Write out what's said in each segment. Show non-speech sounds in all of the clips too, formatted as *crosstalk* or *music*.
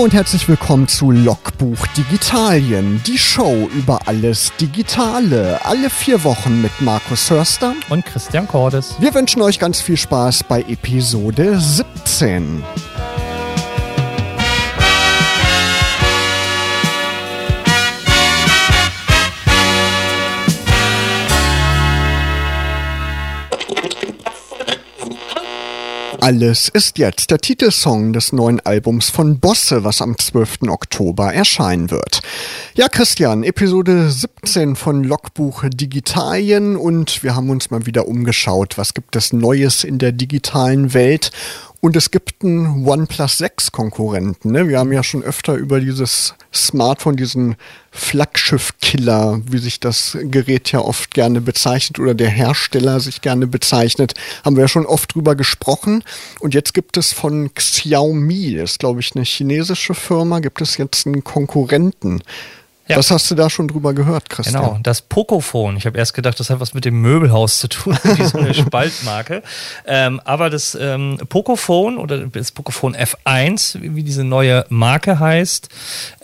Hallo und herzlich willkommen zu Logbuch Digitalien, die Show über alles Digitale. Alle vier Wochen mit Markus Hörster und Christian Cordes. Wir wünschen euch ganz viel Spaß bei Episode 17. Alles ist jetzt der Titelsong des neuen Albums von Bosse, was am 12. Oktober erscheinen wird. Ja, Christian, Episode 17 von Logbuch Digitalien und wir haben uns mal wieder umgeschaut, was gibt es Neues in der digitalen Welt und es gibt einen OnePlus 6 Konkurrenten. Ne? Wir haben ja schon öfter über dieses Smartphone, diesen Flaggschiff-Killer, wie sich das Gerät ja oft gerne bezeichnet oder der Hersteller sich gerne bezeichnet, haben wir ja schon oft drüber gesprochen. Und jetzt gibt es von Xiaomi, das ist glaube ich eine chinesische Firma, gibt es jetzt einen Konkurrenten. Ja. Was hast du da schon drüber gehört, Christian? Genau, das Pocophone. Ich habe erst gedacht, das hat was mit dem Möbelhaus zu tun, *laughs* eine Spaltmarke. Ähm, aber das ähm, Pocophone oder das Pocophone F1, wie diese neue Marke heißt,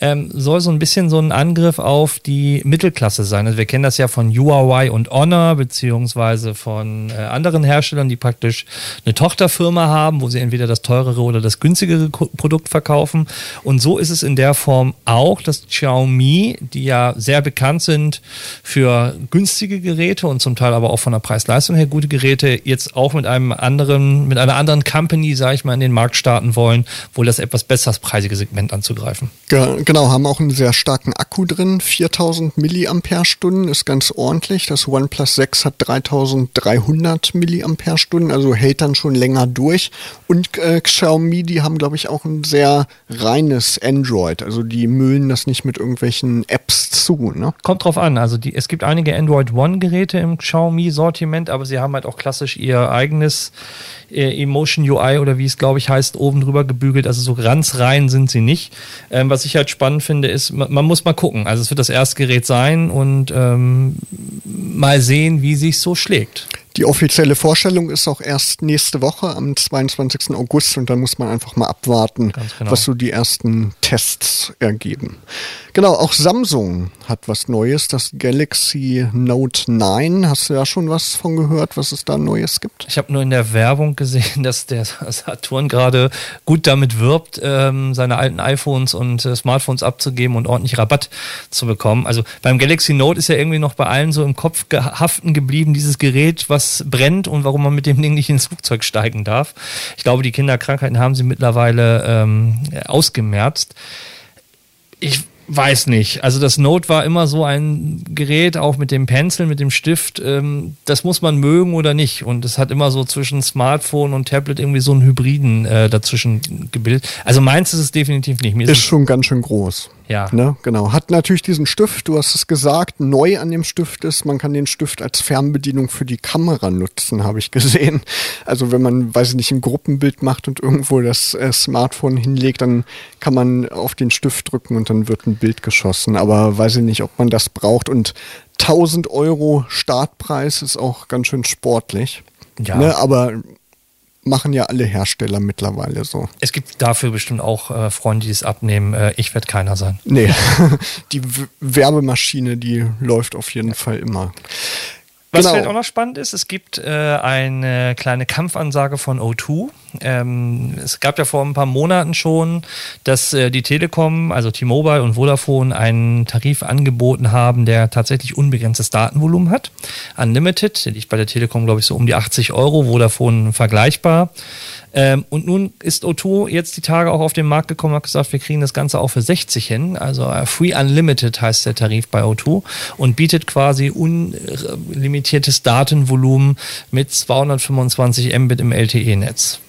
ähm, soll so ein bisschen so ein Angriff auf die Mittelklasse sein. Also wir kennen das ja von Huawei und Honor, beziehungsweise von äh, anderen Herstellern, die praktisch eine Tochterfirma haben, wo sie entweder das teurere oder das günstigere Produkt verkaufen. Und so ist es in der Form auch, dass Xiaomi die ja sehr bekannt sind für günstige Geräte und zum Teil aber auch von der Preis-Leistung her gute Geräte, jetzt auch mit einem anderen, mit einer anderen Company, sage ich mal, in den Markt starten wollen, wohl das etwas besserspreisige Segment anzugreifen. Genau, haben auch einen sehr starken Akku drin, 4000 Milliampere-Stunden, ist ganz ordentlich. Das OnePlus 6 hat 3300 Milliampere-Stunden, also hält dann schon länger durch. Und äh, Xiaomi, die haben, glaube ich, auch ein sehr reines Android. Also die müllen das nicht mit irgendwelchen Apps zu. Ne? Kommt drauf an. Also die, es gibt einige Android One-Geräte im Xiaomi-Sortiment, aber sie haben halt auch klassisch ihr eigenes äh, Emotion UI oder wie es glaube ich heißt, oben drüber gebügelt. Also so ganz rein sind sie nicht. Ähm, was ich halt spannend finde, ist, man, man, muss mal gucken. Also es wird das erste Gerät sein und ähm, mal sehen, wie sich so schlägt. Die offizielle Vorstellung ist auch erst nächste Woche am 22. August und dann muss man einfach mal abwarten, genau. was so die ersten Tests ergeben. Genau, auch Samsung hat was Neues, das Galaxy Note 9. Hast du ja schon was von gehört, was es da Neues gibt? Ich habe nur in der Werbung gesehen, *laughs* dass der Saturn gerade gut damit wirbt, ähm, seine alten iPhones und äh, Smartphones abzugeben und ordentlich Rabatt zu bekommen. Also beim Galaxy Note ist ja irgendwie noch bei allen so im Kopf haften geblieben, dieses Gerät, was brennt und warum man mit dem Ding nicht ins Flugzeug steigen darf. Ich glaube, die Kinderkrankheiten haben sie mittlerweile ähm, ausgemerzt. Ich Weiß nicht. Also das Note war immer so ein Gerät, auch mit dem Pencil, mit dem Stift. Ähm, das muss man mögen oder nicht. Und es hat immer so zwischen Smartphone und Tablet irgendwie so einen Hybriden äh, dazwischen gebildet. Also meins ist es definitiv nicht. Mir ist, ist schon ganz schön groß. Ja. Ne? Genau. Hat natürlich diesen Stift, du hast es gesagt, neu an dem Stift ist, man kann den Stift als Fernbedienung für die Kamera nutzen, habe ich gesehen. Also wenn man, weiß ich nicht, ein Gruppenbild macht und irgendwo das äh, Smartphone hinlegt, dann kann man auf den Stift drücken und dann wird ein Bild geschossen. Aber weiß ich nicht, ob man das braucht. Und 1000 Euro Startpreis ist auch ganz schön sportlich. Ja. Ne? Aber machen ja alle Hersteller mittlerweile so. Es gibt dafür bestimmt auch äh, Freunde, die es abnehmen. Äh, ich werde keiner sein. Nee, *laughs* die w Werbemaschine, die läuft auf jeden Fall immer. Was genau. vielleicht auch noch spannend ist, es gibt äh, eine kleine Kampfansage von O2. Ähm, es gab ja vor ein paar Monaten schon, dass äh, die Telekom, also T-Mobile und Vodafone einen Tarif angeboten haben, der tatsächlich unbegrenztes Datenvolumen hat. Unlimited, der liegt bei der Telekom, glaube ich, so um die 80 Euro, Vodafone vergleichbar. Ähm, und nun ist O2 jetzt die Tage auch auf den Markt gekommen und hat gesagt, wir kriegen das Ganze auch für 60 hin. Also äh, Free Unlimited heißt der Tarif bei O2 und bietet quasi unlimitiertes Datenvolumen mit 225 Mbit im LTE-Netz.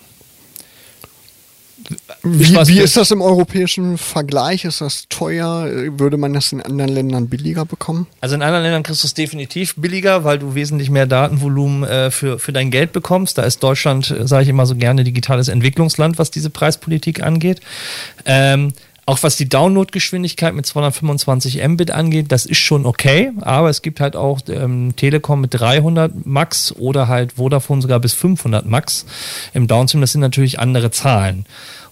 Wie, wie ist das im europäischen Vergleich? Ist das teuer? Würde man das in anderen Ländern billiger bekommen? Also in anderen Ländern kriegst du es definitiv billiger, weil du wesentlich mehr Datenvolumen äh, für, für dein Geld bekommst. Da ist Deutschland, äh, sage ich immer so gerne, digitales Entwicklungsland, was diese Preispolitik angeht. Ähm, auch was die Downloadgeschwindigkeit mit 225 Mbit angeht, das ist schon okay, aber es gibt halt auch ähm, Telekom mit 300 Max oder halt Vodafone sogar bis 500 Max im Downstream. Das sind natürlich andere Zahlen.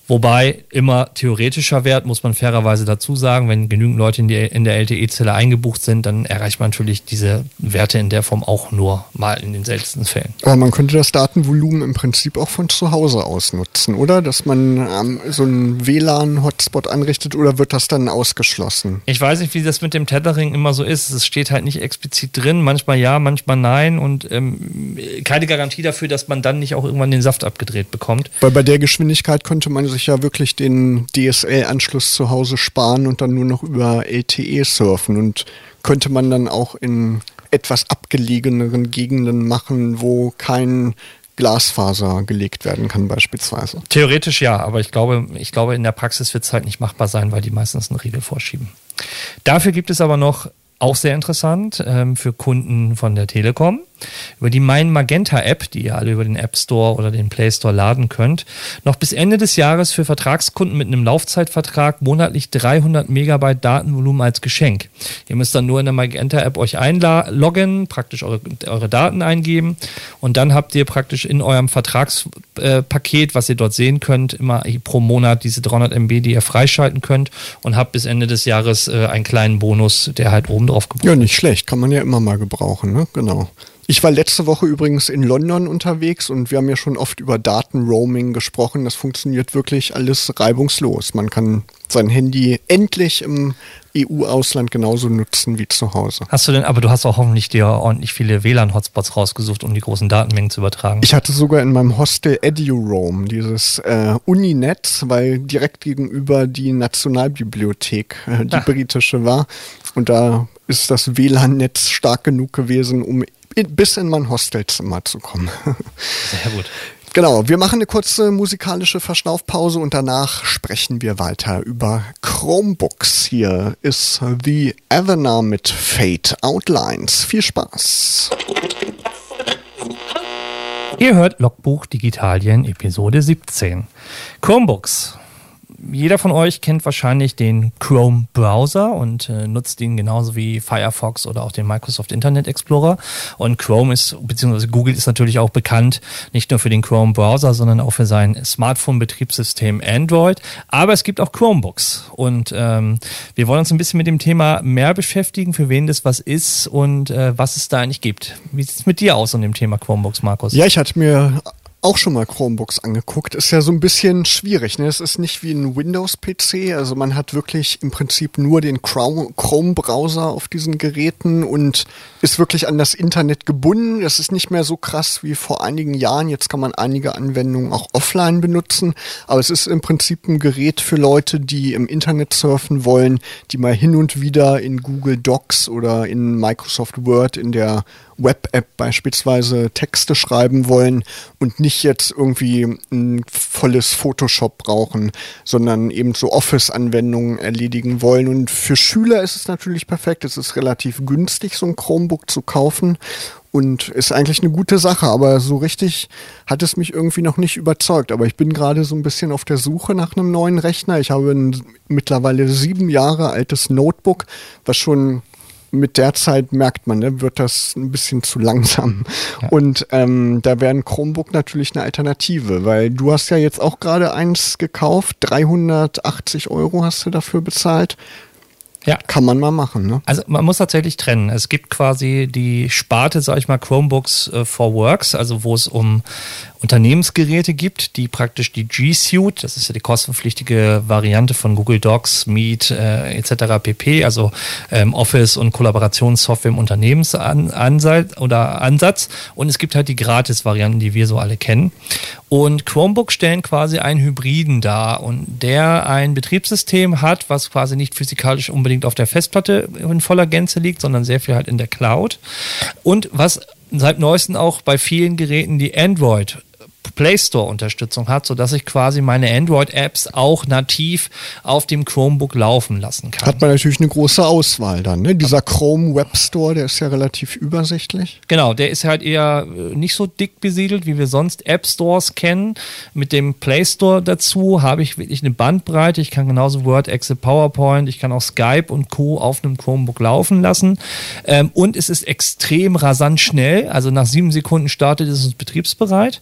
Wobei immer theoretischer Wert, muss man fairerweise dazu sagen, wenn genügend Leute in, die, in der LTE-Zelle eingebucht sind, dann erreicht man natürlich diese Werte in der Form auch nur mal in den seltensten Fällen. Aber man könnte das Datenvolumen im Prinzip auch von zu Hause aus nutzen, oder? Dass man ähm, so einen WLAN-Hotspot anrichtet oder wird das dann ausgeschlossen? Ich weiß nicht, wie das mit dem Tethering immer so ist. Es steht halt nicht explizit drin, manchmal ja, manchmal nein und ähm, keine Garantie dafür, dass man dann nicht auch irgendwann den Saft abgedreht bekommt. Weil bei der Geschwindigkeit könnte man sich ja wirklich den DSL-Anschluss zu Hause sparen und dann nur noch über LTE surfen und könnte man dann auch in etwas abgelegeneren Gegenden machen, wo kein Glasfaser gelegt werden kann beispielsweise. Theoretisch ja, aber ich glaube, ich glaube in der Praxis wird es halt nicht machbar sein, weil die meistens einen Riegel vorschieben. Dafür gibt es aber noch auch sehr interessant ähm, für Kunden von der Telekom über die Mein Magenta App, die ihr alle über den App Store oder den Play Store laden könnt, noch bis Ende des Jahres für Vertragskunden mit einem Laufzeitvertrag monatlich 300 Megabyte Datenvolumen als Geschenk. Ihr müsst dann nur in der Magenta App euch einloggen, praktisch eure, eure Daten eingeben und dann habt ihr praktisch in eurem Vertragspaket, äh, was ihr dort sehen könnt, immer pro Monat diese 300 MB, die ihr freischalten könnt und habt bis Ende des Jahres äh, einen kleinen Bonus, der halt oben drauf gebucht Ja, nicht schlecht, kann man ja immer mal gebrauchen, ne? Genau. Ich war letzte Woche übrigens in London unterwegs und wir haben ja schon oft über Datenroaming gesprochen. Das funktioniert wirklich alles reibungslos. Man kann sein Handy endlich im EU-Ausland genauso nutzen wie zu Hause. Hast du denn, aber du hast auch hoffentlich dir ordentlich viele WLAN-Hotspots rausgesucht, um die großen Datenmengen zu übertragen. Ich hatte sogar in meinem Hostel EduRoam, dieses äh, Uninetz, weil direkt gegenüber die Nationalbibliothek, äh, die ah. britische war. Und da ist das WLAN-Netz stark genug gewesen, um bis in mein Hostelzimmer zu kommen. *laughs* Sehr gut. Genau, wir machen eine kurze musikalische Verschnaufpause und danach sprechen wir weiter über Chromebooks. Hier ist The Avener mit Fate Outlines. Viel Spaß. Ihr hört Logbuch Digitalien Episode 17. Chromebooks jeder von euch kennt wahrscheinlich den Chrome Browser und äh, nutzt ihn genauso wie Firefox oder auch den Microsoft Internet Explorer. Und Chrome ist, beziehungsweise Google ist natürlich auch bekannt, nicht nur für den Chrome Browser, sondern auch für sein Smartphone-Betriebssystem Android. Aber es gibt auch Chromebooks. Und ähm, wir wollen uns ein bisschen mit dem Thema mehr beschäftigen, für wen das was ist und äh, was es da eigentlich gibt. Wie sieht es mit dir aus um dem Thema Chromebooks, Markus? Ja, ich hatte mir auch schon mal Chromebooks angeguckt. Ist ja so ein bisschen schwierig. Ne? Es ist nicht wie ein Windows-PC. Also man hat wirklich im Prinzip nur den Chrome-Browser auf diesen Geräten und ist wirklich an das Internet gebunden. Das ist nicht mehr so krass wie vor einigen Jahren. Jetzt kann man einige Anwendungen auch offline benutzen. Aber es ist im Prinzip ein Gerät für Leute, die im Internet surfen wollen, die mal hin und wieder in Google Docs oder in Microsoft Word in der Web-App beispielsweise Texte schreiben wollen und nicht jetzt irgendwie ein volles Photoshop brauchen, sondern eben so Office-Anwendungen erledigen wollen. Und für Schüler ist es natürlich perfekt. Es ist relativ günstig, so ein Chromebook zu kaufen und ist eigentlich eine gute Sache, aber so richtig hat es mich irgendwie noch nicht überzeugt. Aber ich bin gerade so ein bisschen auf der Suche nach einem neuen Rechner. Ich habe ein mittlerweile sieben Jahre altes Notebook, was schon mit der Zeit merkt man, ne, wird das ein bisschen zu langsam. Ja. Und ähm, da wäre ein Chromebook natürlich eine Alternative, weil du hast ja jetzt auch gerade eins gekauft, 380 Euro hast du dafür bezahlt. Ja. Kann man mal machen, ne? Also man muss tatsächlich trennen. Es gibt quasi die Sparte, sag ich mal, Chromebooks äh, for Works, also wo es um Unternehmensgeräte gibt, die praktisch die G Suite, das ist ja die kostenpflichtige Variante von Google Docs, Meet äh, etc. pp, also ähm, Office und Kollaborationssoftware im Unternehmensansatz oder Ansatz. Und es gibt halt die Gratis-Varianten, die wir so alle kennen. Und Chromebook stellen quasi einen Hybriden dar und der ein Betriebssystem hat, was quasi nicht physikalisch unbedingt auf der Festplatte in voller Gänze liegt, sondern sehr viel halt in der Cloud. Und was seit neuestem auch bei vielen Geräten die Android Play Store Unterstützung hat, sodass ich quasi meine Android-Apps auch nativ auf dem Chromebook laufen lassen kann. Hat man natürlich eine große Auswahl dann. Ne? Dieser Chrome Web Store, der ist ja relativ übersichtlich. Genau, der ist halt eher äh, nicht so dick besiedelt, wie wir sonst App Stores kennen. Mit dem Play Store dazu habe ich wirklich eine Bandbreite. Ich kann genauso Word, Excel, PowerPoint, ich kann auch Skype und Co. auf einem Chromebook laufen lassen. Ähm, und es ist extrem rasant schnell. Also nach sieben Sekunden startet es uns betriebsbereit.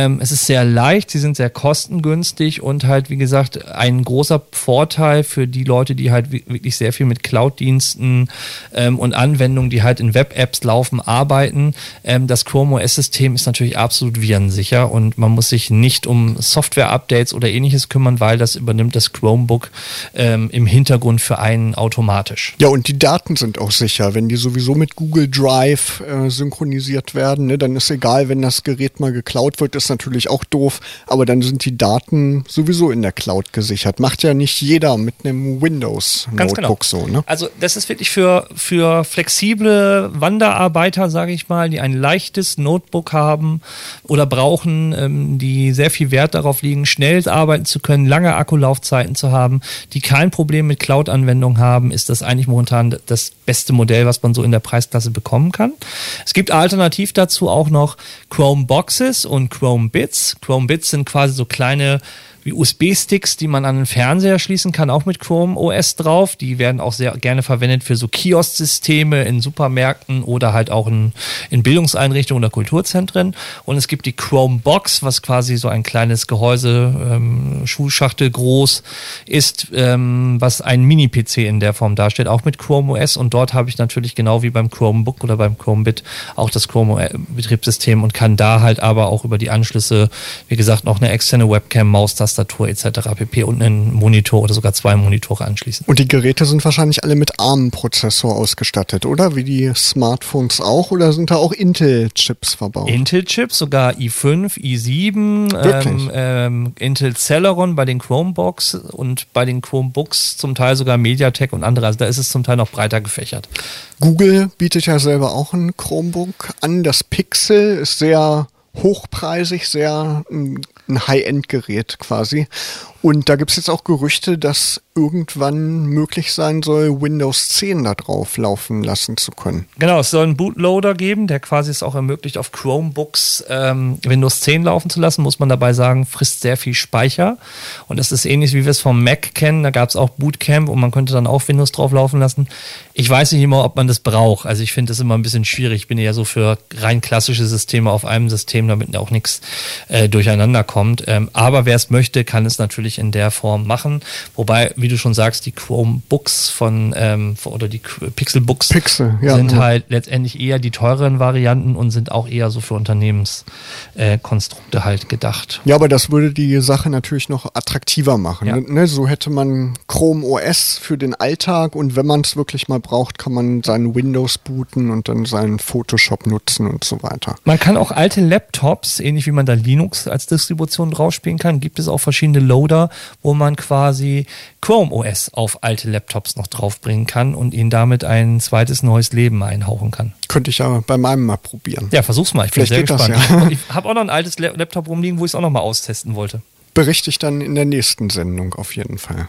Ähm, es ist sehr leicht, sie sind sehr kostengünstig und halt, wie gesagt, ein großer Vorteil für die Leute, die halt wirklich sehr viel mit Cloud-Diensten ähm, und Anwendungen, die halt in Web-Apps laufen, arbeiten. Ähm, das Chrome OS-System ist natürlich absolut virensicher und man muss sich nicht um Software-Updates oder ähnliches kümmern, weil das übernimmt das Chromebook ähm, im Hintergrund für einen automatisch. Ja, und die Daten sind auch sicher. Wenn die sowieso mit Google Drive äh, synchronisiert werden, ne, dann ist egal, wenn das Gerät mal geklaut wird, ist natürlich auch doof, aber dann sind die Daten sowieso in der Cloud gesichert. Macht ja nicht jeder mit einem Windows-Notebook genau. so. Ne? Also das ist wirklich für, für flexible Wanderarbeiter, sage ich mal, die ein leichtes Notebook haben oder brauchen, ähm, die sehr viel Wert darauf liegen, schnell arbeiten zu können, lange Akkulaufzeiten zu haben, die kein Problem mit Cloud-Anwendungen haben, ist das eigentlich momentan das beste Modell, was man so in der Preisklasse bekommen kann. Es gibt alternativ dazu auch noch Chrome Boxes und Chrome Bits. Chrome Bits sind quasi so kleine wie USB-Sticks, die man an den Fernseher schließen kann, auch mit Chrome OS drauf. Die werden auch sehr gerne verwendet für so Kiosk-Systeme in Supermärkten oder halt auch in, in Bildungseinrichtungen oder Kulturzentren. Und es gibt die Chrome Box, was quasi so ein kleines Gehäuse, ähm, Schulschachtel groß ist, ähm, was ein Mini-PC in der Form darstellt, auch mit Chrome OS. Und dort habe ich natürlich genau wie beim Chromebook oder beim Chromebit auch das Chrome-Betriebssystem und kann da halt aber auch über die Anschlüsse, wie gesagt, noch eine externe Webcam, Maustaste Tastatur etc. pp. und einen Monitor oder sogar zwei Monitore anschließen. Und die Geräte sind wahrscheinlich alle mit ARM-Prozessor ausgestattet, oder? Wie die Smartphones auch? Oder sind da auch Intel-Chips verbaut? Intel-Chips, sogar i5, i7, ähm, ähm, Intel Celeron bei den Chromebox und bei den Chromebooks zum Teil sogar MediaTek und andere. Also da ist es zum Teil noch breiter gefächert. Google bietet ja selber auch ein Chromebook an. Das Pixel ist sehr hochpreisig, sehr ein High-End-Gerät quasi. Und da gibt es jetzt auch Gerüchte, dass irgendwann möglich sein soll, Windows 10 da drauf laufen lassen zu können. Genau, es soll einen Bootloader geben, der quasi es auch ermöglicht, auf Chromebooks ähm, Windows 10 laufen zu lassen. Muss man dabei sagen, frisst sehr viel Speicher. Und das ist ähnlich, wie wir es vom Mac kennen. Da gab es auch Bootcamp und man könnte dann auch Windows drauf laufen lassen. Ich weiß nicht immer, ob man das braucht. Also ich finde das immer ein bisschen schwierig. Ich bin ja so für rein klassische Systeme auf einem System, damit auch nichts äh, durcheinander kommt. Ähm, aber wer es möchte, kann es natürlich in der Form machen. Wobei, wie du schon sagst, die Chromebooks von ähm, oder die Pixelbooks Pixel, ja, sind ja. halt letztendlich eher die teureren Varianten und sind auch eher so für Unternehmenskonstrukte äh, halt gedacht. Ja, aber das würde die Sache natürlich noch attraktiver machen. Ja. Ne? So hätte man Chrome OS für den Alltag und wenn man es wirklich mal braucht, kann man seinen Windows booten und dann seinen Photoshop nutzen und so weiter. Man kann auch alte Laptops, ähnlich wie man da Linux als Distribution draufspielen kann, gibt es auch verschiedene Loader, wo man quasi Chrome OS auf alte Laptops noch draufbringen kann und ihnen damit ein zweites neues Leben einhauchen kann. Könnte ich ja bei meinem mal probieren. Ja, versuch's mal. Ich bin Vielleicht sehr gespannt. Das, ja. *laughs* Ich habe auch noch ein altes Laptop rumliegen, wo ich es auch noch mal austesten wollte. Berichte ich dann in der nächsten Sendung auf jeden Fall.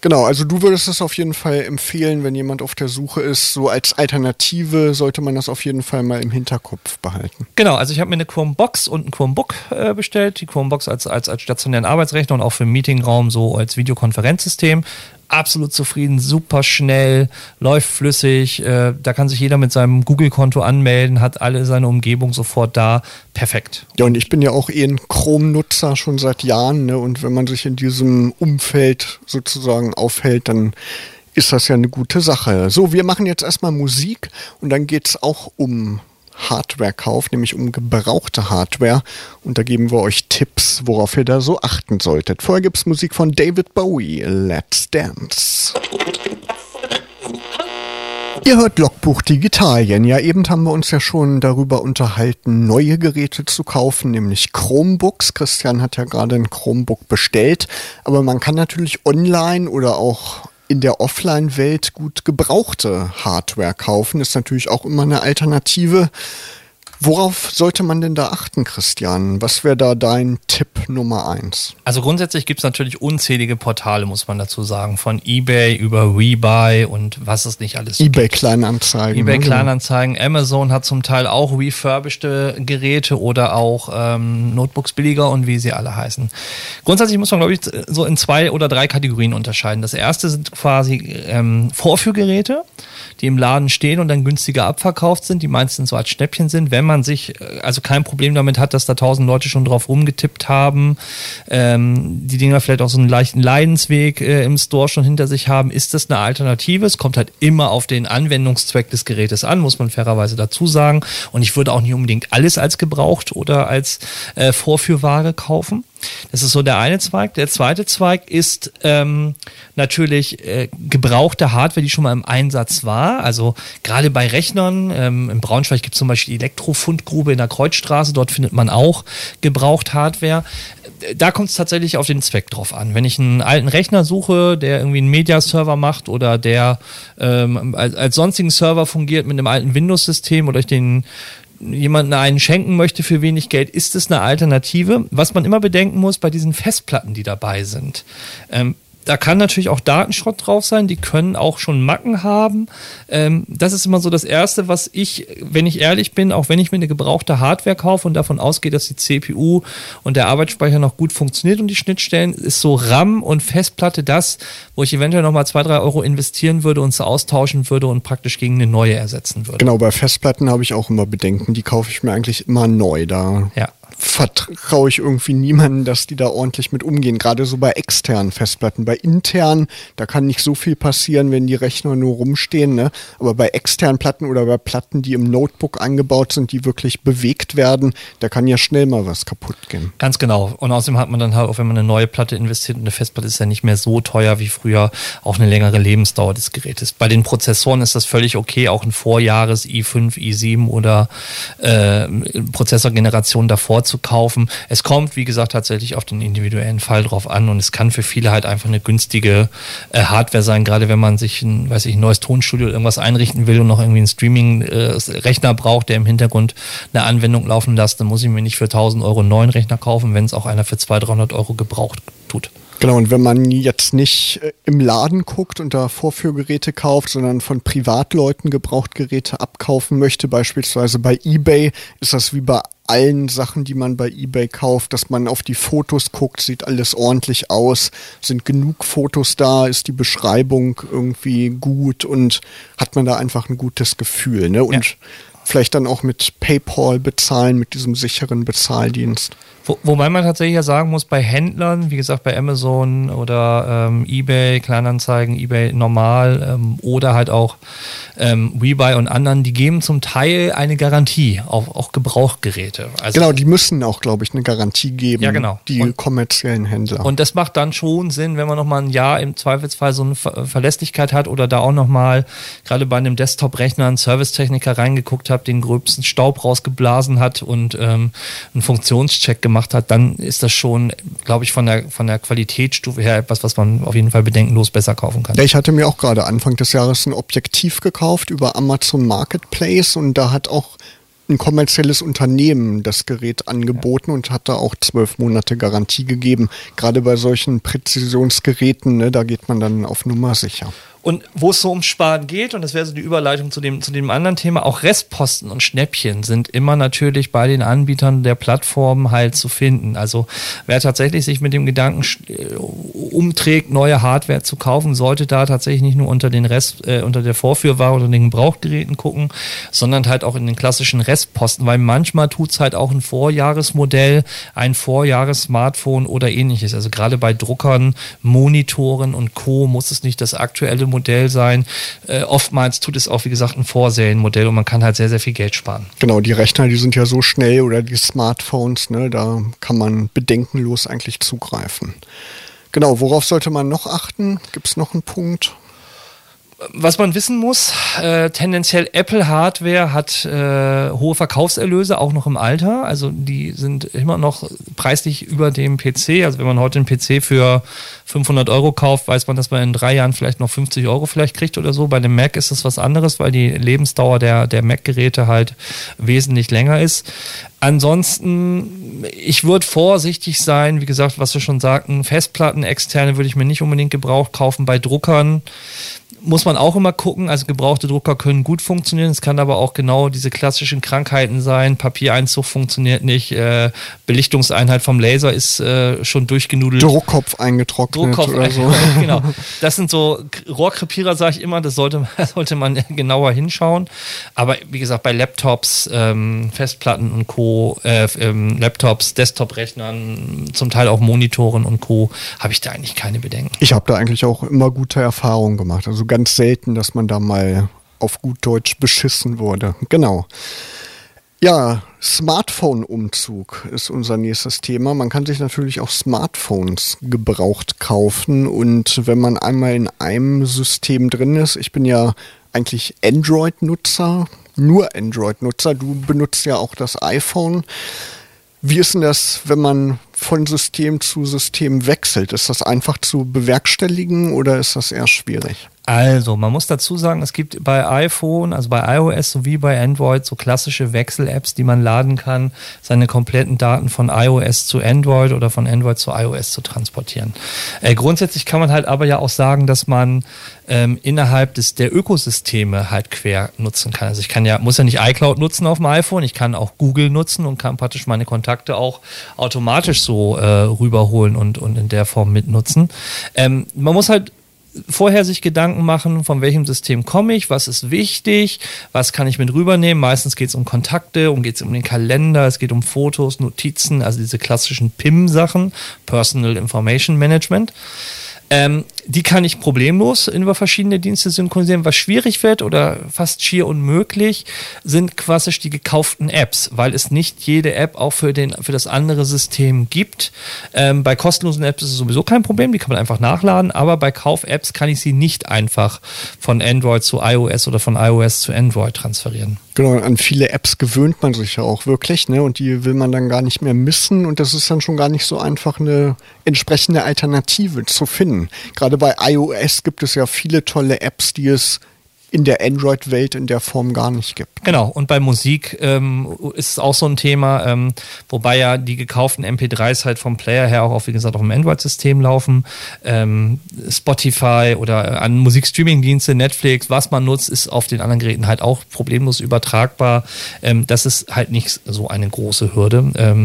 Genau, also du würdest es auf jeden Fall empfehlen, wenn jemand auf der Suche ist. So als Alternative sollte man das auf jeden Fall mal im Hinterkopf behalten. Genau, also ich habe mir eine Chromebox und ein Chromebook äh, bestellt. Die Chromebox als, als, als stationären Arbeitsrechner und auch für den Meetingraum so als Videokonferenzsystem absolut zufrieden, super schnell, läuft flüssig. Äh, da kann sich jeder mit seinem Google-Konto anmelden, hat alle seine Umgebung sofort da. Perfekt. Ja, und ich bin ja auch eh ein Chrome-Nutzer schon seit Jahren. Ne? Und wenn man sich in diesem Umfeld sozusagen aufhält, dann ist das ja eine gute Sache. So, wir machen jetzt erstmal Musik und dann geht es auch um Hardware-Kauf, nämlich um gebrauchte Hardware. Und da geben wir euch Tipps, worauf ihr da so achten solltet. Vorher gibt es Musik von David Bowie, Let's Dance. Ihr hört Logbuch Digitalien. Ja, eben haben wir uns ja schon darüber unterhalten, neue Geräte zu kaufen, nämlich Chromebooks. Christian hat ja gerade ein Chromebook bestellt, aber man kann natürlich online oder auch in der Offline-Welt gut gebrauchte Hardware kaufen, ist natürlich auch immer eine Alternative. Worauf sollte man denn da achten, Christian? Was wäre da dein Tipp Nummer eins? Also grundsätzlich gibt es natürlich unzählige Portale, muss man dazu sagen. Von eBay über Rebuy und was es nicht alles eBay gibt. Kleinanzeigen. eBay ne? Kleinanzeigen. Amazon hat zum Teil auch refurbished Geräte oder auch ähm, Notebooks billiger und wie sie alle heißen. Grundsätzlich muss man, glaube ich, so in zwei oder drei Kategorien unterscheiden. Das erste sind quasi ähm, Vorführgeräte, die im Laden stehen und dann günstiger abverkauft sind, die meistens so als Schnäppchen sind, wenn man man sich äh, also kein Problem damit hat, dass da tausend Leute schon drauf rumgetippt haben, ähm, die Dinger vielleicht auch so einen leichten Leidensweg äh, im Store schon hinter sich haben, ist das eine Alternative? Es kommt halt immer auf den Anwendungszweck des Gerätes an, muss man fairerweise dazu sagen. Und ich würde auch nicht unbedingt alles als gebraucht oder als äh, Vorführware kaufen. Das ist so der eine Zweig. Der zweite Zweig ist ähm, natürlich äh, gebrauchte Hardware, die schon mal im Einsatz war. Also gerade bei Rechnern, ähm, in Braunschweig gibt es zum Beispiel die Elektrofundgrube in der Kreuzstraße, dort findet man auch gebraucht Hardware. Da kommt es tatsächlich auf den Zweck drauf an. Wenn ich einen alten Rechner suche, der irgendwie einen Media-Server macht oder der ähm, als, als sonstigen Server fungiert mit einem alten Windows-System oder ich den jemanden einen schenken möchte für wenig Geld, ist es eine Alternative. Was man immer bedenken muss bei diesen Festplatten, die dabei sind. Ähm, da kann natürlich auch Datenschrott drauf sein, die können auch schon Macken haben. Ähm, das ist immer so das Erste, was ich, wenn ich ehrlich bin, auch wenn ich mir eine gebrauchte Hardware kaufe und davon ausgehe, dass die CPU und der Arbeitsspeicher noch gut funktioniert und die Schnittstellen, ist so RAM und Festplatte das, wo ich eventuell nochmal zwei, drei Euro investieren würde und es austauschen würde und praktisch gegen eine neue ersetzen würde. Genau, bei Festplatten habe ich auch immer Bedenken, die kaufe ich mir eigentlich immer neu. Da ja vertraue ich irgendwie niemanden, dass die da ordentlich mit umgehen. Gerade so bei externen Festplatten. Bei internen, da kann nicht so viel passieren, wenn die Rechner nur rumstehen. Ne? Aber bei externen Platten oder bei Platten, die im Notebook angebaut sind, die wirklich bewegt werden, da kann ja schnell mal was kaputt gehen. Ganz genau. Und außerdem hat man dann halt, auch wenn man eine neue Platte investiert, eine Festplatte ist ja nicht mehr so teuer wie früher, auch eine längere Lebensdauer des Gerätes. Bei den Prozessoren ist das völlig okay, auch ein Vorjahres i5, i7 oder äh, Prozessorgeneration davor zu kaufen. Es kommt, wie gesagt, tatsächlich auf den individuellen Fall drauf an und es kann für viele halt einfach eine günstige äh, Hardware sein, gerade wenn man sich ein, weiß ich, ein neues Tonstudio oder irgendwas einrichten will und noch irgendwie einen Streaming-Rechner äh, braucht, der im Hintergrund eine Anwendung laufen lässt, dann muss ich mir nicht für 1000 Euro einen neuen Rechner kaufen, wenn es auch einer für 200, 300 Euro gebraucht tut. Genau, und wenn man jetzt nicht äh, im Laden guckt und da Vorführgeräte kauft, sondern von Privatleuten Gebrauchtgeräte abkaufen möchte, beispielsweise bei eBay, ist das wie bei allen Sachen, die man bei eBay kauft, dass man auf die Fotos guckt, sieht alles ordentlich aus, sind genug Fotos da, ist die Beschreibung irgendwie gut und hat man da einfach ein gutes Gefühl. Ne? Und ja. vielleicht dann auch mit PayPal bezahlen, mit diesem sicheren Bezahldienst. Wo, wobei man tatsächlich ja sagen muss, bei Händlern, wie gesagt, bei Amazon oder ähm, eBay, Kleinanzeigen, eBay normal ähm, oder halt auch ähm, WeBuy und anderen, die geben zum Teil eine Garantie auf auch Gebrauchgeräte. Also, genau, die müssen auch, glaube ich, eine Garantie geben. Ja, genau. Die und, kommerziellen Händler. Und das macht dann schon Sinn, wenn man nochmal ein Jahr im Zweifelsfall so eine Ver Verlässlichkeit hat oder da auch nochmal gerade bei einem Desktop-Rechner einen Servicetechniker reingeguckt hat, den gröbsten Staub rausgeblasen hat und ähm, einen Funktionscheck gemacht gemacht hat, dann ist das schon, glaube ich, von der, von der Qualitätsstufe her etwas, was man auf jeden Fall bedenkenlos besser kaufen kann. Ich hatte mir auch gerade Anfang des Jahres ein Objektiv gekauft über Amazon Marketplace und da hat auch ein kommerzielles Unternehmen das Gerät angeboten ja. und hat da auch zwölf Monate Garantie gegeben. Gerade bei solchen Präzisionsgeräten, ne, da geht man dann auf Nummer sicher. Und wo es so ums Sparen geht, und das wäre so die Überleitung zu dem, zu dem anderen Thema, auch Restposten und Schnäppchen sind immer natürlich bei den Anbietern der Plattformen halt zu finden. Also wer tatsächlich sich mit dem Gedanken äh, umträgt, neue Hardware zu kaufen, sollte da tatsächlich nicht nur unter den Rest, äh, unter der Vorführware oder den Gebrauchgeräten gucken, sondern halt auch in den klassischen Restposten, weil manchmal tut's halt auch ein Vorjahresmodell, ein Vorjahres-Smartphone oder ähnliches. Also gerade bei Druckern, Monitoren und Co. muss es nicht das aktuelle Modell sein. Äh, oftmals tut es auch, wie gesagt, ein Vorserienmodell und man kann halt sehr, sehr viel Geld sparen. Genau, die Rechner, die sind ja so schnell oder die Smartphones, ne, da kann man bedenkenlos eigentlich zugreifen. Genau, worauf sollte man noch achten? Gibt es noch einen Punkt? Was man wissen muss, äh, tendenziell Apple Hardware hat äh, hohe Verkaufserlöse, auch noch im Alter. Also die sind immer noch preislich über dem PC. Also wenn man heute einen PC für 500 Euro kauft, weiß man, dass man in drei Jahren vielleicht noch 50 Euro vielleicht kriegt oder so. Bei dem Mac ist es was anderes, weil die Lebensdauer der, der Mac-Geräte halt wesentlich länger ist. Ansonsten, ich würde vorsichtig sein, wie gesagt, was wir schon sagten, Festplatten externe würde ich mir nicht unbedingt gebraucht kaufen bei Druckern muss man auch immer gucken. Also gebrauchte Drucker können gut funktionieren. Es kann aber auch genau diese klassischen Krankheiten sein. Papiereinzug funktioniert nicht. Äh, Belichtungseinheit vom Laser ist äh, schon durchgenudelt. Druckkopf eingetrocknet Druckkopf oder so. *laughs* genau. *laughs* Das sind so Rohrkrepierer, sage ich immer. Das sollte, *laughs* sollte man genauer hinschauen. Aber wie gesagt, bei Laptops, ähm, Festplatten und Co., äh, ähm, Laptops, Desktop-Rechnern, zum Teil auch Monitoren und Co., habe ich da eigentlich keine Bedenken. Ich habe da eigentlich auch immer gute Erfahrungen gemacht. Also ganz selten, dass man da mal auf gut Deutsch beschissen wurde. Genau. Ja, Smartphone-Umzug ist unser nächstes Thema. Man kann sich natürlich auch Smartphones gebraucht kaufen und wenn man einmal in einem System drin ist, ich bin ja eigentlich Android-Nutzer, nur Android-Nutzer, du benutzt ja auch das iPhone. Wie ist denn das, wenn man von System zu System wechselt? Ist das einfach zu bewerkstelligen oder ist das eher schwierig? Also, man muss dazu sagen, es gibt bei iPhone, also bei iOS sowie bei Android so klassische Wechsel-Apps, die man laden kann, seine kompletten Daten von iOS zu Android oder von Android zu iOS zu transportieren. Äh, grundsätzlich kann man halt aber ja auch sagen, dass man ähm, innerhalb des der Ökosysteme halt quer nutzen kann. Also ich kann ja, muss ja nicht iCloud nutzen auf dem iPhone, ich kann auch Google nutzen und kann praktisch meine Kontakte auch automatisch so äh, rüberholen und, und in der Form mitnutzen. Ähm, man muss halt vorher sich Gedanken machen, von welchem System komme ich, was ist wichtig, was kann ich mit rübernehmen. Meistens geht es um Kontakte, um geht es um den Kalender, es geht um Fotos, Notizen, also diese klassischen PIM-Sachen, Personal Information Management. Ähm, die kann ich problemlos über verschiedene Dienste synchronisieren. Was schwierig wird oder fast schier unmöglich, sind quasi die gekauften Apps, weil es nicht jede App auch für, den, für das andere System gibt. Ähm, bei kostenlosen Apps ist es sowieso kein Problem, die kann man einfach nachladen, aber bei Kauf-Apps kann ich sie nicht einfach von Android zu iOS oder von iOS zu Android transferieren. Genau, an viele Apps gewöhnt man sich ja auch wirklich, ne? Und die will man dann gar nicht mehr missen und das ist dann schon gar nicht so einfach, eine entsprechende Alternative zu finden. Gerade bei iOS gibt es ja viele tolle Apps, die es in der Android-Welt in der Form gar nicht gibt. Genau, und bei Musik ähm, ist es auch so ein Thema, ähm, wobei ja die gekauften MP3s halt vom Player her auch, auf, wie gesagt, auch im Android-System laufen. Ähm, Spotify oder an Musikstreaming-Dienste, Netflix, was man nutzt, ist auf den anderen Geräten halt auch problemlos übertragbar. Ähm, das ist halt nicht so eine große Hürde.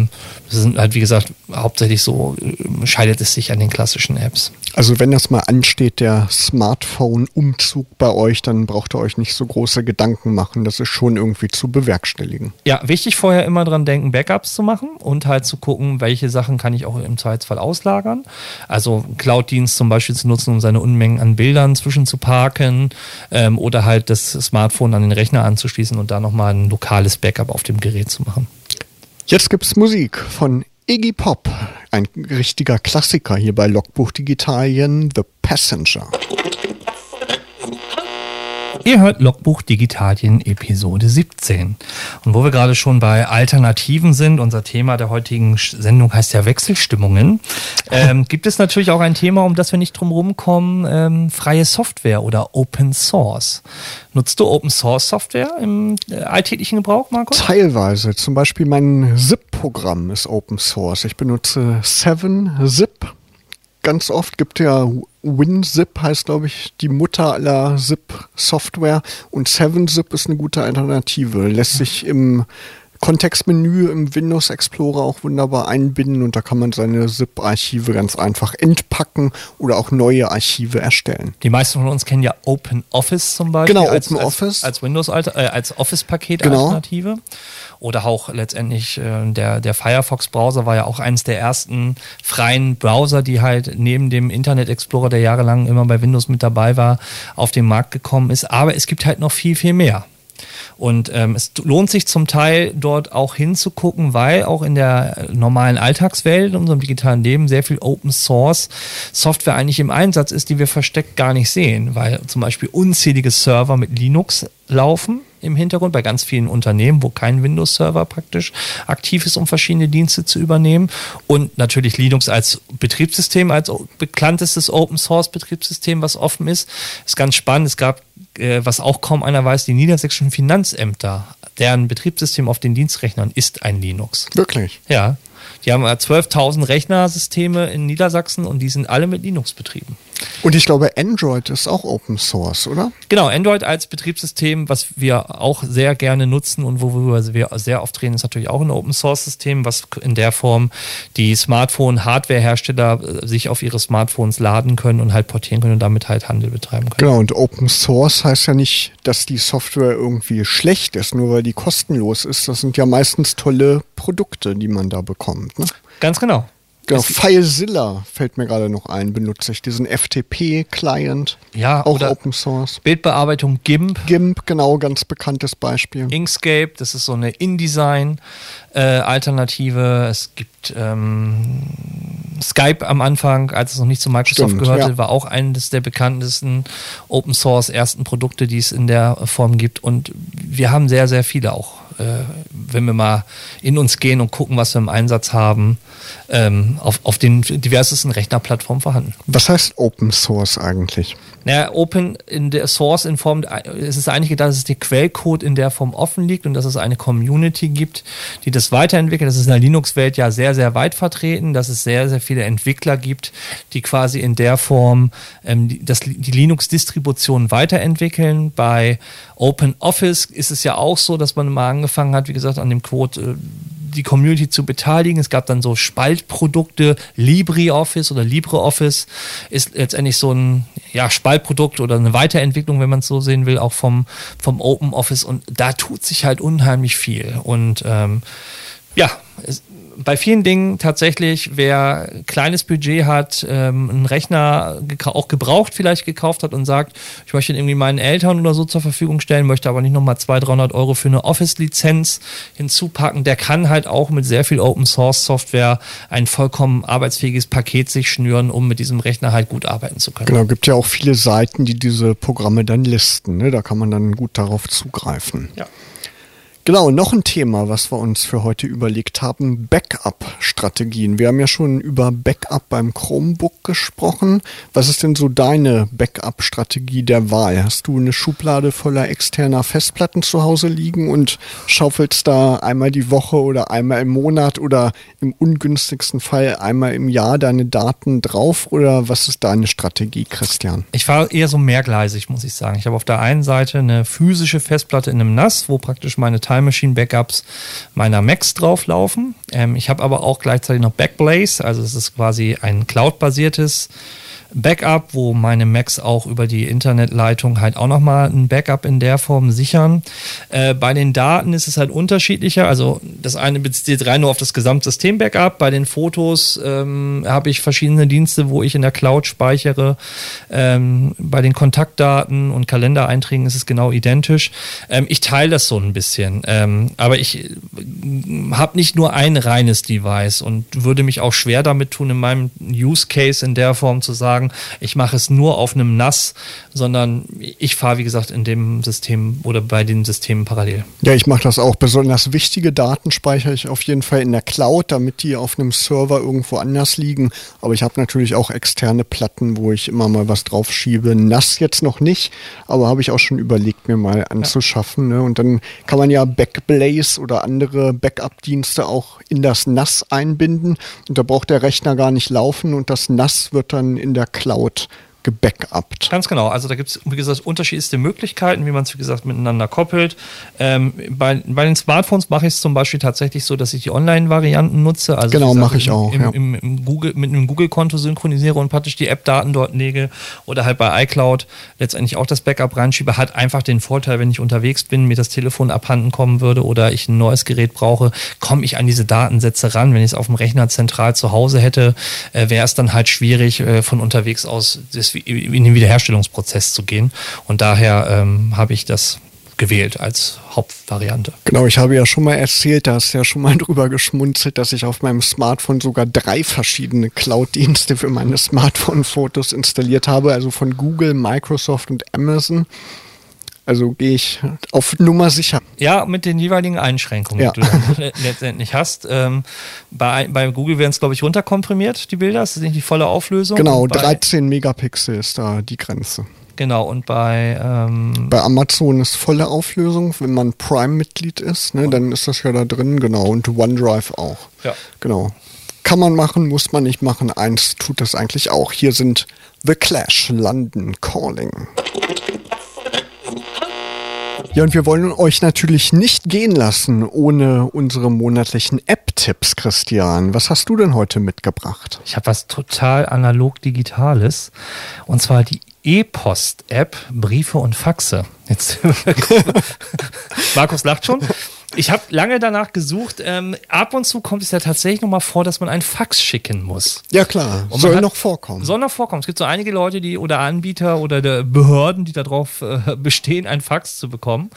Das sind halt, wie gesagt, hauptsächlich so, scheidet es sich an den klassischen Apps. Also wenn das mal ansteht, der Smartphone-Umzug bei euch, dann braucht ihr euch nicht so große Gedanken machen. Das ist schon irgendwie zu bewerkstelligen. Ja, wichtig vorher immer dran denken, Backups zu machen und halt zu gucken, welche Sachen kann ich auch im Zweifelsfall auslagern. Also Cloud-Dienst zum Beispiel zu nutzen, um seine Unmengen an Bildern zwischen zu parken ähm, oder halt das Smartphone an den Rechner anzuschließen und da nochmal ein lokales Backup auf dem Gerät zu machen. Jetzt gibt es Musik von Iggy Pop, ein richtiger Klassiker hier bei Logbuch Digitalien, The Passenger. Ihr hört Logbuch Digitalien Episode 17. Und wo wir gerade schon bei Alternativen sind, unser Thema der heutigen Sendung heißt ja Wechselstimmungen, ähm, *laughs* gibt es natürlich auch ein Thema, um das wir nicht drum rumkommen, ähm, freie Software oder Open Source. Nutzt du Open Source Software im äh, alltäglichen Gebrauch, Marco? Teilweise. Zum Beispiel mein ZIP-Programm ist Open Source. Ich benutze 7-Zip ganz oft gibt ja WinZip heißt, glaube ich, die Mutter aller ZIP-Software und 7-Zip ist eine gute Alternative. Lässt sich im Kontextmenü im Windows Explorer auch wunderbar einbinden und da kann man seine ZIP-Archive ganz einfach entpacken oder auch neue Archive erstellen. Die meisten von uns kennen ja OpenOffice zum Beispiel. Genau, als, OpenOffice. Als, als Windows, äh, als Office-Paket-Alternative. Genau. Oder auch letztendlich äh, der, der Firefox-Browser war ja auch eines der ersten freien Browser, die halt neben dem Internet Explorer, der jahrelang immer bei Windows mit dabei war, auf den Markt gekommen ist. Aber es gibt halt noch viel, viel mehr. Und ähm, es lohnt sich zum Teil dort auch hinzugucken, weil auch in der normalen Alltagswelt, in unserem digitalen Leben, sehr viel Open Source Software eigentlich im Einsatz ist, die wir versteckt gar nicht sehen, weil zum Beispiel unzählige Server mit Linux laufen im Hintergrund bei ganz vielen Unternehmen, wo kein Windows-Server praktisch aktiv ist, um verschiedene Dienste zu übernehmen. Und natürlich Linux als Betriebssystem, als bekanntestes Open-Source-Betriebssystem, was offen ist. Ist ganz spannend. Es gab, äh, was auch kaum einer weiß, die niedersächsischen Finanzämter deren Betriebssystem auf den Dienstrechnern ist ein Linux. Wirklich? Ja. Die haben 12.000 Rechnersysteme in Niedersachsen und die sind alle mit Linux betrieben. Und ich glaube, Android ist auch Open Source, oder? Genau, Android als Betriebssystem, was wir auch sehr gerne nutzen und worüber wir sehr oft reden, ist natürlich auch ein Open Source System, was in der Form die Smartphone-Hardware-Hersteller äh, sich auf ihre Smartphones laden können und halt portieren können und damit halt Handel betreiben können. Genau, und Open Source heißt ja nicht, dass die Software irgendwie schlecht ist, nur weil die kostenlos ist. Das sind ja meistens tolle Produkte, die man da bekommt. Ne? Ganz genau. Genau, FileZilla fällt mir gerade noch ein, benutze ich diesen FTP-Client. Ja, auch Open Source. Bildbearbeitung GIMP. GIMP, genau, ganz bekanntes Beispiel. Inkscape, das ist so eine InDesign-Alternative. Äh, es gibt ähm, Skype am Anfang, als es noch nicht zu Microsoft Stimmt, gehörte, ja. war auch eines der bekanntesten Open Source ersten Produkte, die es in der Form gibt. Und wir haben sehr, sehr viele auch äh, wenn wir mal in uns gehen und gucken, was wir im Einsatz haben, ähm, auf, auf den diversesten Rechnerplattformen vorhanden. Was heißt Open Source eigentlich? Naja, Open in der Source in Form, es ist eigentlich gedacht, dass es der Quellcode in der Form offen liegt und dass es eine Community gibt, die das weiterentwickelt. Das ist in der Linux-Welt ja sehr, sehr weit vertreten, dass es sehr, sehr viele Entwickler gibt, die quasi in der Form ähm, die, das, die Linux-Distribution weiterentwickeln. Bei Open Office ist es ja auch so, dass man mal angefangen hat, wie gesagt, an dem Code äh, die Community zu beteiligen. Es gab dann so Spaltprodukte, LibreOffice oder LibreOffice ist letztendlich so ein ja, Spaltprodukt oder eine Weiterentwicklung, wenn man es so sehen will, auch vom, vom Open Office. Und da tut sich halt unheimlich viel. Und ähm, ja, es, bei vielen Dingen tatsächlich, wer kleines Budget hat, ähm, einen Rechner auch gebraucht vielleicht gekauft hat und sagt, ich möchte ihn irgendwie meinen Eltern oder so zur Verfügung stellen, möchte aber nicht nochmal 200, 300 Euro für eine Office-Lizenz hinzupacken, der kann halt auch mit sehr viel Open-Source-Software ein vollkommen arbeitsfähiges Paket sich schnüren, um mit diesem Rechner halt gut arbeiten zu können. Genau, gibt ja auch viele Seiten, die diese Programme dann listen. Ne? Da kann man dann gut darauf zugreifen. Ja. Genau, noch ein Thema, was wir uns für heute überlegt haben, Backup-Strategien. Wir haben ja schon über Backup beim Chromebook gesprochen. Was ist denn so deine Backup-Strategie der Wahl? Hast du eine Schublade voller externer Festplatten zu Hause liegen und schaufelst da einmal die Woche oder einmal im Monat oder im ungünstigsten Fall einmal im Jahr deine Daten drauf? Oder was ist deine Strategie, Christian? Ich fahre eher so mehrgleisig, muss ich sagen. Ich habe auf der einen Seite eine physische Festplatte in einem NAS, wo praktisch meine Time Machine Backups meiner Macs drauflaufen. Ähm, ich habe aber auch gleichzeitig noch Backblaze, also es ist quasi ein Cloud-basiertes Backup, wo meine Macs auch über die Internetleitung halt auch nochmal ein Backup in der Form sichern. Äh, bei den Daten ist es halt unterschiedlicher. Also das eine bezieht rein nur auf das Gesamtsystem-Backup. Bei den Fotos ähm, habe ich verschiedene Dienste, wo ich in der Cloud speichere. Ähm, bei den Kontaktdaten und Kalendereinträgen ist es genau identisch. Ähm, ich teile das so ein bisschen. Ähm, aber ich äh, habe nicht nur ein reines Device und würde mich auch schwer damit tun, in meinem Use Case in der Form zu sagen, sagen, ich mache es nur auf einem NAS, sondern ich fahre, wie gesagt, in dem System oder bei den Systemen parallel. Ja, ich mache das auch. Besonders wichtige Daten speichere ich auf jeden Fall in der Cloud, damit die auf einem Server irgendwo anders liegen. Aber ich habe natürlich auch externe Platten, wo ich immer mal was drauf schiebe. NAS jetzt noch nicht, aber habe ich auch schon überlegt, mir mal anzuschaffen. Ja. Ne? Und dann kann man ja Backblaze oder andere Backup-Dienste auch in das NAS einbinden. Und da braucht der Rechner gar nicht laufen und das NAS wird dann in der Cloud gebackupt. Ganz genau. Also da gibt es, wie gesagt, unterschiedlichste Möglichkeiten, wie man es, wie gesagt, miteinander koppelt. Ähm, bei, bei den Smartphones mache ich es zum Beispiel tatsächlich so, dass ich die Online-Varianten nutze. Also genau, mache ich auch. Im, ja. im, im Google, mit einem Google-Konto synchronisiere und praktisch die App-Daten dort lege oder halt bei iCloud letztendlich auch das Backup reinschiebe, hat einfach den Vorteil, wenn ich unterwegs bin, mir das Telefon abhanden kommen würde oder ich ein neues Gerät brauche, komme ich an diese Datensätze ran. Wenn ich es auf dem Rechner zentral zu Hause hätte, äh, wäre es dann halt schwierig, äh, von unterwegs aus das in den Wiederherstellungsprozess zu gehen. Und daher ähm, habe ich das gewählt als Hauptvariante. Genau, ich habe ja schon mal erzählt, da hast ja schon mal *laughs* drüber geschmunzelt, dass ich auf meinem Smartphone sogar drei verschiedene Cloud-Dienste für meine *laughs* Smartphone-Fotos installiert habe, also von Google, Microsoft und Amazon. Also gehe ich auf Nummer sicher. Ja, mit den jeweiligen Einschränkungen, ja. die du *laughs* letztendlich hast. Ähm, bei, bei Google werden es, glaube ich, runterkomprimiert, die Bilder. Das ist nicht die volle Auflösung. Genau, 13 Megapixel ist da die Grenze. Genau, und bei, ähm, Bei Amazon ist volle Auflösung, wenn man Prime-Mitglied ist, ne, dann ist das ja da drin, genau. Und OneDrive auch. Ja. Genau. Kann man machen, muss man nicht machen. Eins tut das eigentlich auch. Hier sind The Clash, London Calling. Ja, und wir wollen euch natürlich nicht gehen lassen ohne unsere monatlichen App-Tipps, Christian. Was hast du denn heute mitgebracht? ich habe was total analog-digitales. Und zwar die E-Post-App Briefe und Faxe. Jetzt *laughs* Markus lacht schon. Ich habe lange danach gesucht. Ähm, ab und zu kommt es ja tatsächlich noch mal vor, dass man einen Fax schicken muss. Ja, klar. Soll hat- noch vorkommen. Soll noch vorkommen. Es gibt so einige Leute, die oder Anbieter oder der Behörden, die darauf äh, *laughs* bestehen, ein Fax zu bekommen.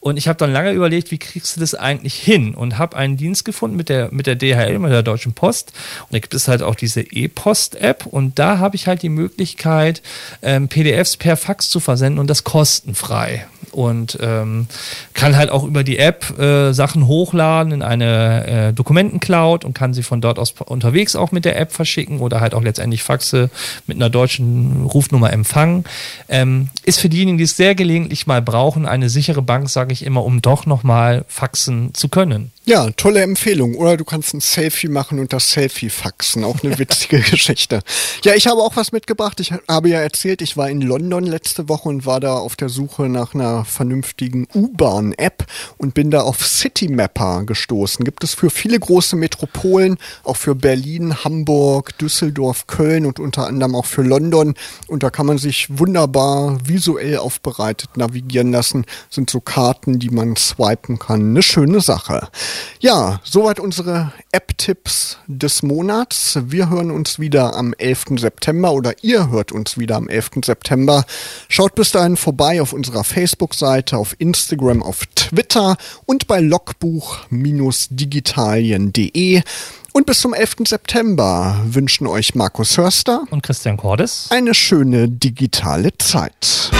Und ich habe dann lange überlegt, wie kriegst du das eigentlich hin? Und habe einen Dienst gefunden mit der mit der DHL, mit der Deutschen Post. Und da gibt es halt auch diese E-Post-App. Und da habe ich halt die Möglichkeit, ähm, PDFs per Fax zu versenden und das kostenfrei. Und ähm, kann halt auch über die App äh, Sachen hochladen in eine äh, Dokumentencloud und kann sie von dort aus unterwegs auch mit der App verschicken oder halt auch letztendlich Faxe mit einer deutschen Rufnummer empfangen. Ähm, ist für diejenigen, die es sehr gelegentlich mal brauchen, eine sichere Bank, sage ich immer, um doch nochmal faxen zu können. Ja, tolle Empfehlung. Oder du kannst ein Selfie machen und das Selfie faxen. Auch eine *laughs* witzige Geschichte. Ja, ich habe auch was mitgebracht. Ich habe ja erzählt, ich war in London letzte Woche und war da auf der Suche nach einer vernünftigen U-Bahn-App und bin da auf Citymapper gestoßen. Gibt es für viele große Metropolen, auch für Berlin, Hamburg, Düsseldorf, Köln und unter anderem auch für London. Und da kann man sich wunderbar visuell aufbereitet navigieren lassen. Sind so Karten, die man swipen kann. Eine schöne Sache. Ja, soweit unsere App-Tipps des Monats. Wir hören uns wieder am 11. September oder ihr hört uns wieder am 11. September. Schaut bis dahin vorbei auf unserer Facebook-Seite, auf Instagram, auf Twitter und bei logbuch-digitalien.de. Und bis zum 11. September wünschen euch Markus Hörster Und Christian Cordes? eine schöne digitale Zeit.